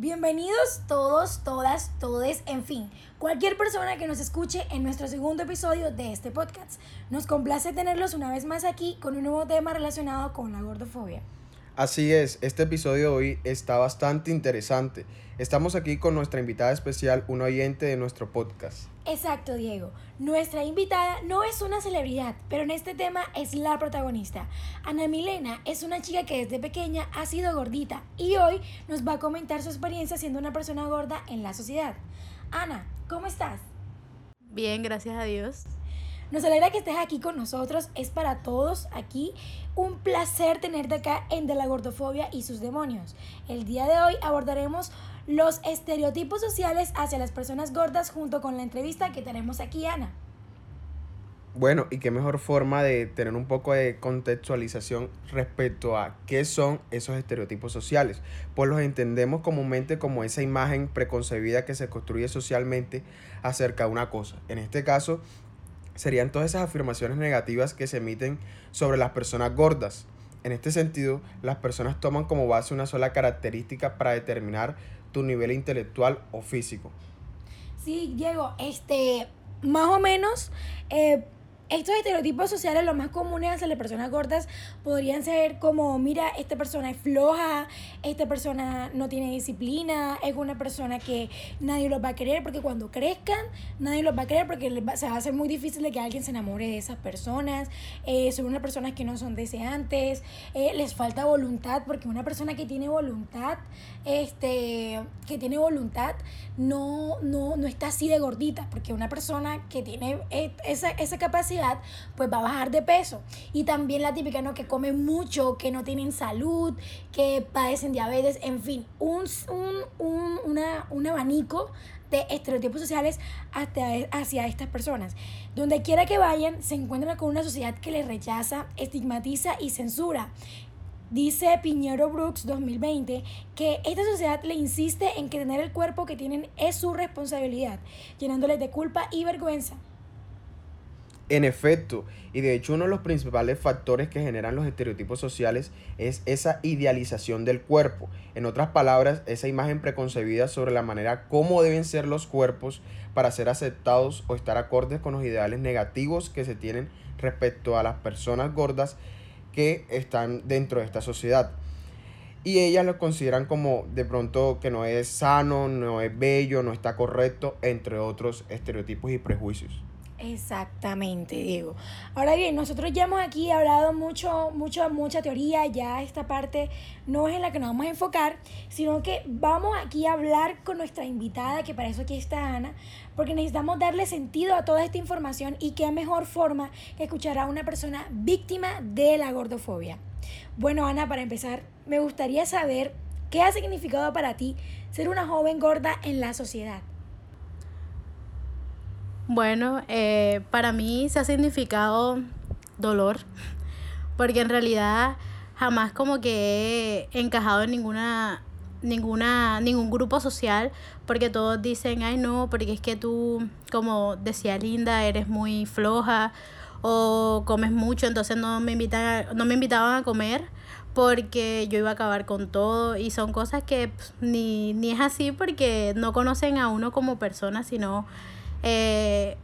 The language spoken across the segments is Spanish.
Bienvenidos todos, todas, todes, en fin, cualquier persona que nos escuche en nuestro segundo episodio de este podcast. Nos complace tenerlos una vez más aquí con un nuevo tema relacionado con la gordofobia. Así es, este episodio de hoy está bastante interesante. Estamos aquí con nuestra invitada especial, un oyente de nuestro podcast. Exacto, Diego. Nuestra invitada no es una celebridad, pero en este tema es la protagonista. Ana Milena es una chica que desde pequeña ha sido gordita y hoy nos va a comentar su experiencia siendo una persona gorda en la sociedad. Ana, ¿cómo estás? Bien, gracias a Dios. Nos alegra que estés aquí con nosotros. Es para todos aquí un placer tenerte acá en De la Gordofobia y sus demonios. El día de hoy abordaremos los estereotipos sociales hacia las personas gordas junto con la entrevista que tenemos aquí, Ana. Bueno, y qué mejor forma de tener un poco de contextualización respecto a qué son esos estereotipos sociales. Pues los entendemos comúnmente como esa imagen preconcebida que se construye socialmente acerca de una cosa. En este caso, serían todas esas afirmaciones negativas que se emiten sobre las personas gordas. En este sentido, las personas toman como base una sola característica para determinar tu nivel intelectual o físico. Sí, Diego, este, más o menos, eh, estos estereotipos sociales, los más comunes hacia las personas gordas, podrían ser como, mira, esta persona es floja, esta persona no tiene disciplina, es una persona que nadie los va a querer porque cuando crezcan, nadie los va a querer porque se va a hacer muy difícil de que alguien se enamore de esas personas, eh, son unas personas que no son deseantes, eh, les falta voluntad porque una persona que tiene voluntad, este, que tiene voluntad, no, no, no está así de gordita, porque una persona que tiene eh, esa, esa capacidad, pues va a bajar de peso. Y también la típica, ¿no? Que comen mucho, que no tienen salud, que padecen diabetes, en fin, un, un, abanico de estereotipos sociales hacia estas personas. Donde quiera que vayan, se encuentran con una sociedad que les rechaza, estigmatiza y censura. Dice Piñero Brooks 2020 que esta sociedad le insiste en que tener el cuerpo que tienen es su responsabilidad, llenándoles de culpa y vergüenza. En efecto, y de hecho uno de los principales factores que generan los estereotipos sociales es esa idealización del cuerpo. En otras palabras, esa imagen preconcebida sobre la manera como deben ser los cuerpos para ser aceptados o estar acordes con los ideales negativos que se tienen respecto a las personas gordas que están dentro de esta sociedad. Y ellas lo consideran como de pronto que no es sano, no es bello, no está correcto, entre otros estereotipos y prejuicios. Exactamente, Diego. Ahora bien, nosotros ya hemos aquí hablado mucho, mucho, mucha teoría, ya esta parte no es en la que nos vamos a enfocar, sino que vamos aquí a hablar con nuestra invitada, que para eso aquí está Ana, porque necesitamos darle sentido a toda esta información y qué mejor forma que escuchar a una persona víctima de la gordofobia. Bueno, Ana, para empezar, me gustaría saber qué ha significado para ti ser una joven gorda en la sociedad. Bueno, eh, para mí se ha significado dolor, porque en realidad jamás como que he encajado en ninguna ninguna ningún grupo social porque todos dicen ay no porque es que tú como decía Linda eres muy floja o comes mucho entonces no me invitan no me invitaban a comer porque yo iba a acabar con todo y son cosas que pues, ni, ni es así porque no conocen a uno como persona sino eh,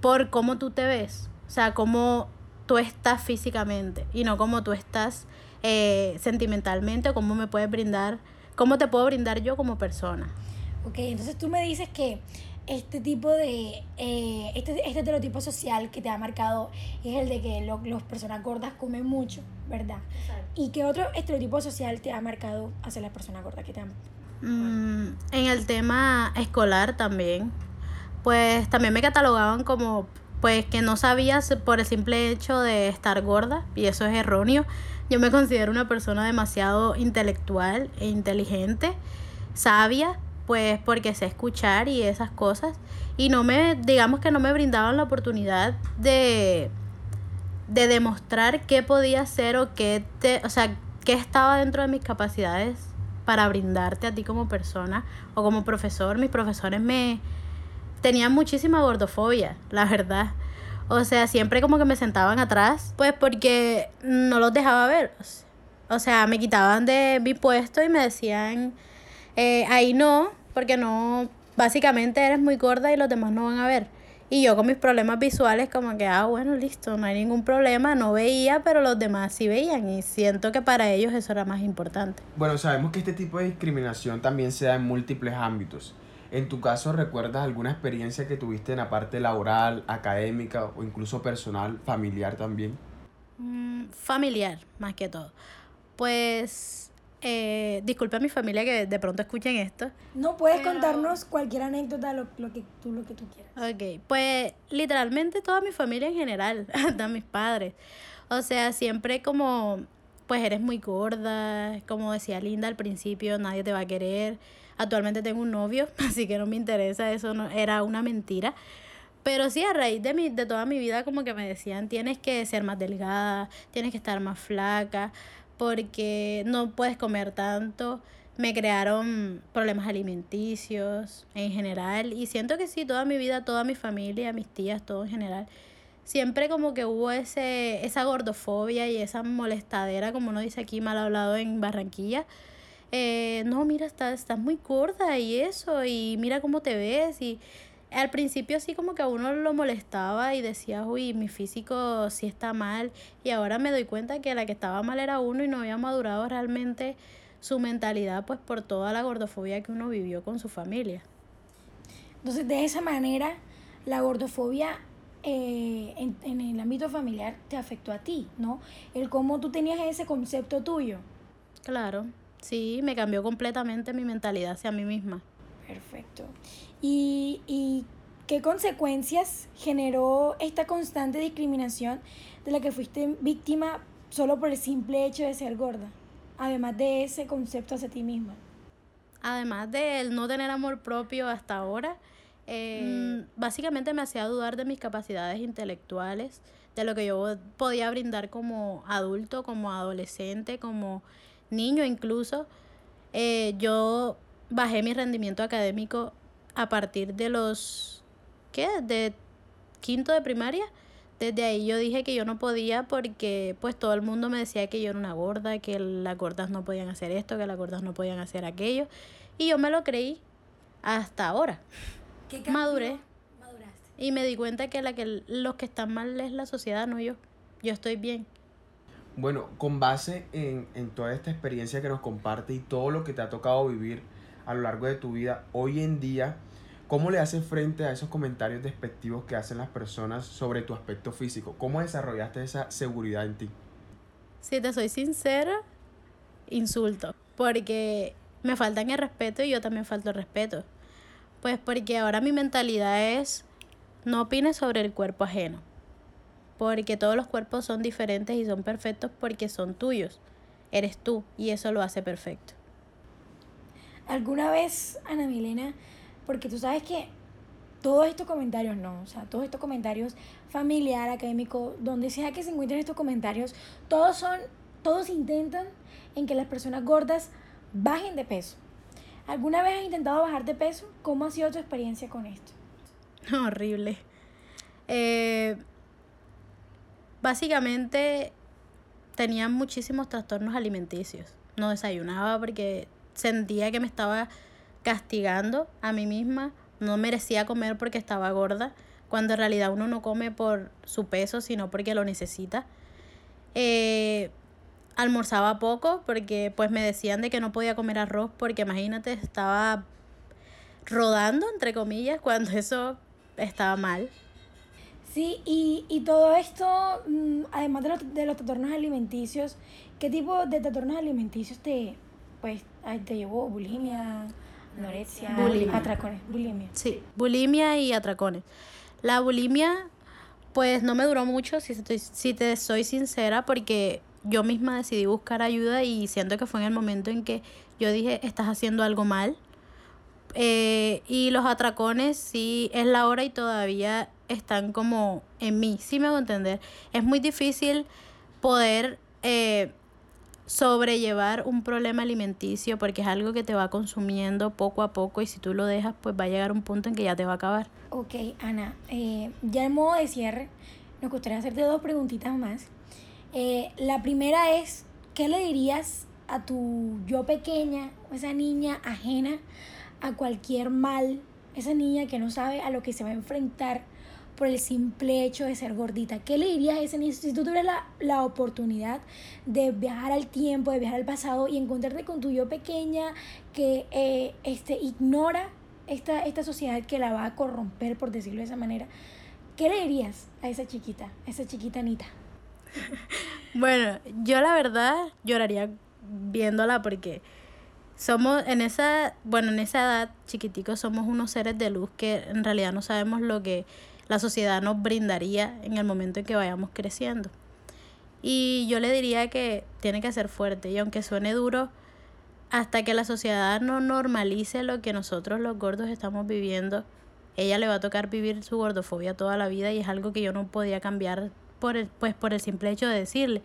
por cómo tú te ves, o sea, cómo tú estás físicamente y no cómo tú estás eh, sentimentalmente o cómo me puedes brindar, cómo te puedo brindar yo como persona. Ok, entonces tú me dices que este tipo de, eh, este, este estereotipo social que te ha marcado es el de que las personas gordas comen mucho, ¿verdad? ¿Y qué otro estereotipo social te ha marcado hacia las personas gordas que te han... Mm, en el tema escolar también, pues también me catalogaban como pues que no sabías por el simple hecho de estar gorda y eso es erróneo. Yo me considero una persona demasiado intelectual e inteligente, sabia, pues porque sé escuchar y esas cosas y no me digamos que no me brindaban la oportunidad de de demostrar qué podía hacer o qué te, o sea, qué estaba dentro de mis capacidades para brindarte a ti como persona o como profesor. Mis profesores me tenía muchísima gordofobia, la verdad. O sea, siempre como que me sentaban atrás, pues porque no los dejaba ver. O sea, me quitaban de mi puesto y me decían, Eh, ahí no, porque no, básicamente eres muy gorda y los demás no van a ver. Y yo con mis problemas visuales como que, ah, bueno, listo, no hay ningún problema, no veía, pero los demás sí veían y siento que para ellos eso era más importante. Bueno, sabemos que este tipo de discriminación también se da en múltiples ámbitos. En tu caso, ¿recuerdas alguna experiencia que tuviste en la parte laboral, académica o incluso personal, familiar también? Mm, familiar, más que todo. Pues, eh, disculpe a mi familia que de pronto escuchen esto. No puedes contarnos cualquier anécdota, lo, lo, que tú, lo que tú quieras. Ok, pues literalmente toda mi familia en general, hasta mis padres. O sea, siempre como, pues eres muy gorda, como decía Linda al principio, nadie te va a querer. Actualmente tengo un novio, así que no me interesa, eso no, era una mentira. Pero sí, a raíz de, mi, de toda mi vida como que me decían, tienes que ser más delgada, tienes que estar más flaca, porque no puedes comer tanto. Me crearon problemas alimenticios en general y siento que sí, toda mi vida, toda mi familia, mis tías, todo en general, siempre como que hubo ese, esa gordofobia y esa molestadera, como uno dice aquí mal hablado en Barranquilla. Eh, no, mira, estás, estás muy gorda y eso, y mira cómo te ves. Y al principio sí como que a uno lo molestaba y decía, uy, mi físico sí está mal. Y ahora me doy cuenta que la que estaba mal era uno y no había madurado realmente su mentalidad pues por toda la gordofobia que uno vivió con su familia. Entonces de esa manera la gordofobia eh, en, en el ámbito familiar te afectó a ti, ¿no? El cómo tú tenías ese concepto tuyo. Claro, sí, me cambió completamente mi mentalidad hacia mí misma. Perfecto. ¿Y, y qué consecuencias generó esta constante discriminación de la que fuiste víctima solo por el simple hecho de ser gorda? Además de ese concepto hacia ti misma. Además de el no tener amor propio hasta ahora, eh, mm. básicamente me hacía dudar de mis capacidades intelectuales, de lo que yo podía brindar como adulto, como adolescente, como niño incluso. Eh, yo bajé mi rendimiento académico a partir de los, ¿qué? De quinto de primaria. Desde ahí yo dije que yo no podía porque pues todo el mundo me decía que yo era una gorda, que las gordas no podían hacer esto, que las gordas no podían hacer aquello. Y yo me lo creí hasta ahora. ¿Qué Maduré. Maduraste. Y me di cuenta que, la que los que están mal es la sociedad, no yo. Yo estoy bien. Bueno, con base en, en toda esta experiencia que nos comparte y todo lo que te ha tocado vivir a lo largo de tu vida, hoy en día, ¿Cómo le haces frente a esos comentarios despectivos que hacen las personas sobre tu aspecto físico? ¿Cómo desarrollaste esa seguridad en ti? Si te soy sincera, insulto. Porque me faltan el respeto y yo también falto el respeto. Pues porque ahora mi mentalidad es no opines sobre el cuerpo ajeno. Porque todos los cuerpos son diferentes y son perfectos porque son tuyos. Eres tú y eso lo hace perfecto. ¿Alguna vez, Ana Milena, porque tú sabes que todos estos comentarios no, o sea, todos estos comentarios familiar, académico, donde sea que se encuentren estos comentarios, todos son, todos intentan en que las personas gordas bajen de peso. ¿Alguna vez has intentado bajar de peso? ¿Cómo ha sido tu experiencia con esto? Horrible. Eh, básicamente tenía muchísimos trastornos alimenticios. No desayunaba porque sentía que me estaba castigando a mí misma, no merecía comer porque estaba gorda, cuando en realidad uno no come por su peso, sino porque lo necesita. Eh, almorzaba poco porque pues me decían de que no podía comer arroz porque imagínate, estaba rodando, entre comillas, cuando eso estaba mal. Sí, y, y todo esto, mm, además de los, de los trastornos alimenticios, ¿qué tipo de trastornos alimenticios te, pues, te llevó? ¿Bulimia? Anorexia, bulimia. atracones, bulimia. Sí, bulimia y atracones. La bulimia, pues no me duró mucho, si, si te soy sincera, porque yo misma decidí buscar ayuda y siento que fue en el momento en que yo dije, estás haciendo algo mal. Eh, y los atracones, sí, es la hora y todavía están como en mí, sí me hago entender. Es muy difícil poder eh, sobrellevar un problema alimenticio porque es algo que te va consumiendo poco a poco y si tú lo dejas pues va a llegar un punto en que ya te va a acabar. Ok, Ana, eh, ya en modo de cierre, nos gustaría hacerte dos preguntitas más. Eh, la primera es, ¿qué le dirías a tu yo pequeña, esa niña ajena a cualquier mal, esa niña que no sabe a lo que se va a enfrentar por el simple hecho de ser gordita. ¿Qué le dirías a ese niño si tú tuvieras la, la oportunidad de viajar al tiempo, de viajar al pasado y encontrarte con tu yo pequeña que eh, este, ignora esta, esta sociedad que la va a corromper, por decirlo de esa manera? ¿Qué le dirías a esa chiquita, a esa chiquita Anita? Bueno, yo la verdad lloraría viéndola porque somos en esa, bueno, en esa edad chiquiticos somos unos seres de luz que en realidad no sabemos lo que la sociedad nos brindaría en el momento en que vayamos creciendo. Y yo le diría que tiene que ser fuerte y aunque suene duro, hasta que la sociedad no normalice lo que nosotros los gordos estamos viviendo, ella le va a tocar vivir su gordofobia toda la vida y es algo que yo no podía cambiar por el, pues por el simple hecho de decirle.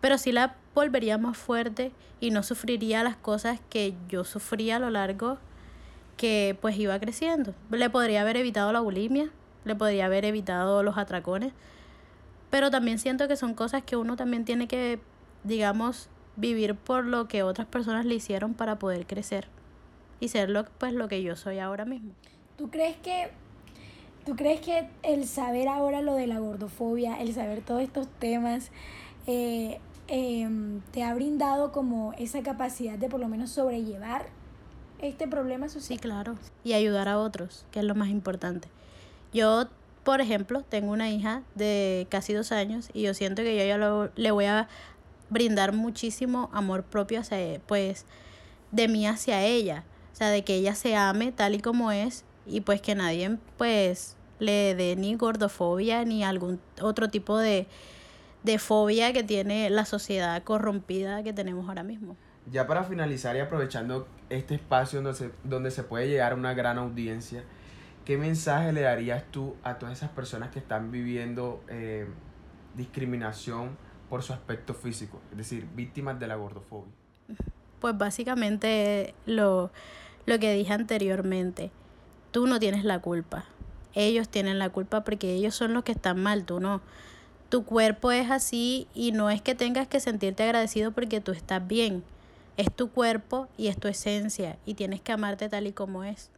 Pero sí la volvería más fuerte y no sufriría las cosas que yo sufría a lo largo que pues iba creciendo. Le podría haber evitado la bulimia, le podría haber evitado los atracones, pero también siento que son cosas que uno también tiene que, digamos, vivir por lo que otras personas le hicieron para poder crecer y ser lo, pues, lo que yo soy ahora mismo. ¿Tú crees que ¿Tú crees que el saber ahora lo de la gordofobia, el saber todos estos temas, eh, em, te ha brindado como esa capacidad de por lo menos sobrellevar este problema social? Sí, claro. Y ayudar a otros, que es lo más importante. Yo, por ejemplo, tengo una hija de casi dos años y yo siento que yo ya lo, le voy a brindar muchísimo amor propio hacia, pues, de mí hacia ella. O sea, de que ella se ame tal y como es y pues que nadie, pues, le dé ni gordofobia ni algún otro tipo de, de fobia que tiene la sociedad corrompida que tenemos ahora mismo. Ya para finalizar y aprovechando este espacio donde se, donde se puede llegar a una gran audiencia, ¿qué mensaje le darías tú a todas esas personas que están viviendo eh, discriminación por su aspecto físico, es decir, víctimas de la gordofobia? Pues básicamente lo, lo que dije anteriormente, tú no tienes la culpa ellos tienen la culpa porque ellos son los que están mal, tú no. Tu cuerpo es así y no es que tengas que sentirte agradecido porque tú estás bien. Es tu cuerpo y es tu esencia y tienes que amarte tal y como es.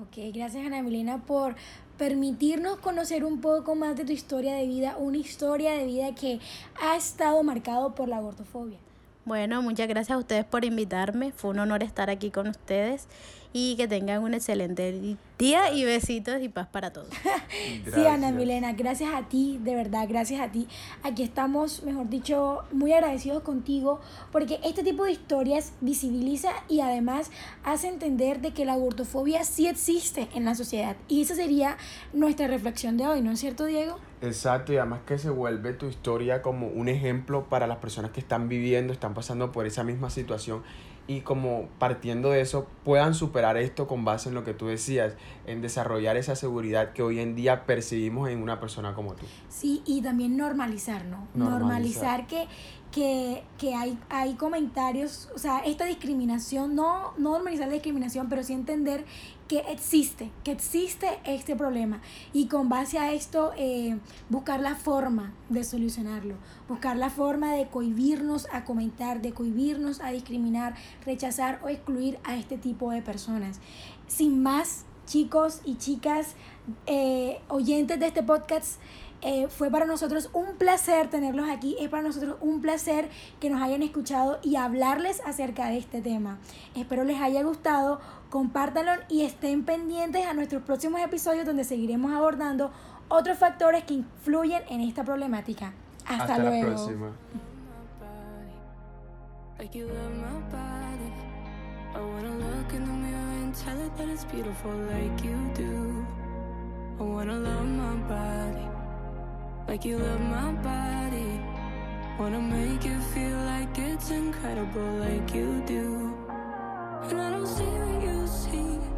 Ok, gracias Ana Milena por permitirnos conocer un poco más de tu historia de vida, una historia de vida que ha estado marcado por la gordofobia. Bueno, muchas gracias a ustedes por invitarme. Fue un honor estar aquí con ustedes y que tengan un excelente día y besitos y paz para todos. sí, Ana Milena, gracias a ti, de verdad, gracias a ti. Aquí estamos, mejor dicho, muy agradecidos contigo porque este tipo de historias visibiliza y además hace entender de que la gordofobia sí existe en la sociedad. Y esa sería nuestra reflexión de hoy, ¿no es cierto, Diego? Exacto, y además que se vuelve tu historia como un ejemplo para las personas que están viviendo, están pasando por esa misma situación y como partiendo de eso puedan superar esto con base en lo que tú decías, en desarrollar esa seguridad que hoy en día percibimos en una persona como tú. Sí, y también normalizar, ¿no? Normalizar, que, que, que hay, hay comentarios, o sea, esta discriminación, no, no normalizar la discriminación, pero sí entender que existe, que existe este problema y con base a esto eh, buscar la forma de solucionarlo, buscar la forma de cohibirnos a comentar, de cohibirnos a discriminar, rechazar o excluir a este tipo de personas. Sin más, chicos y chicas eh, oyentes de este podcast, eh, fue para nosotros un placer tenerlos aquí, es para nosotros un placer que nos hayan escuchado y hablarles acerca de este tema. Espero les haya gustado, compártanlo y estén pendientes a nuestros próximos episodios donde seguiremos abordando otros factores que influyen en esta problemática. Hasta, luego. La próxima. like you love my body. Wanna like you love my body. Wanna make it feel like it's incredible like you do. And I don't see what you see.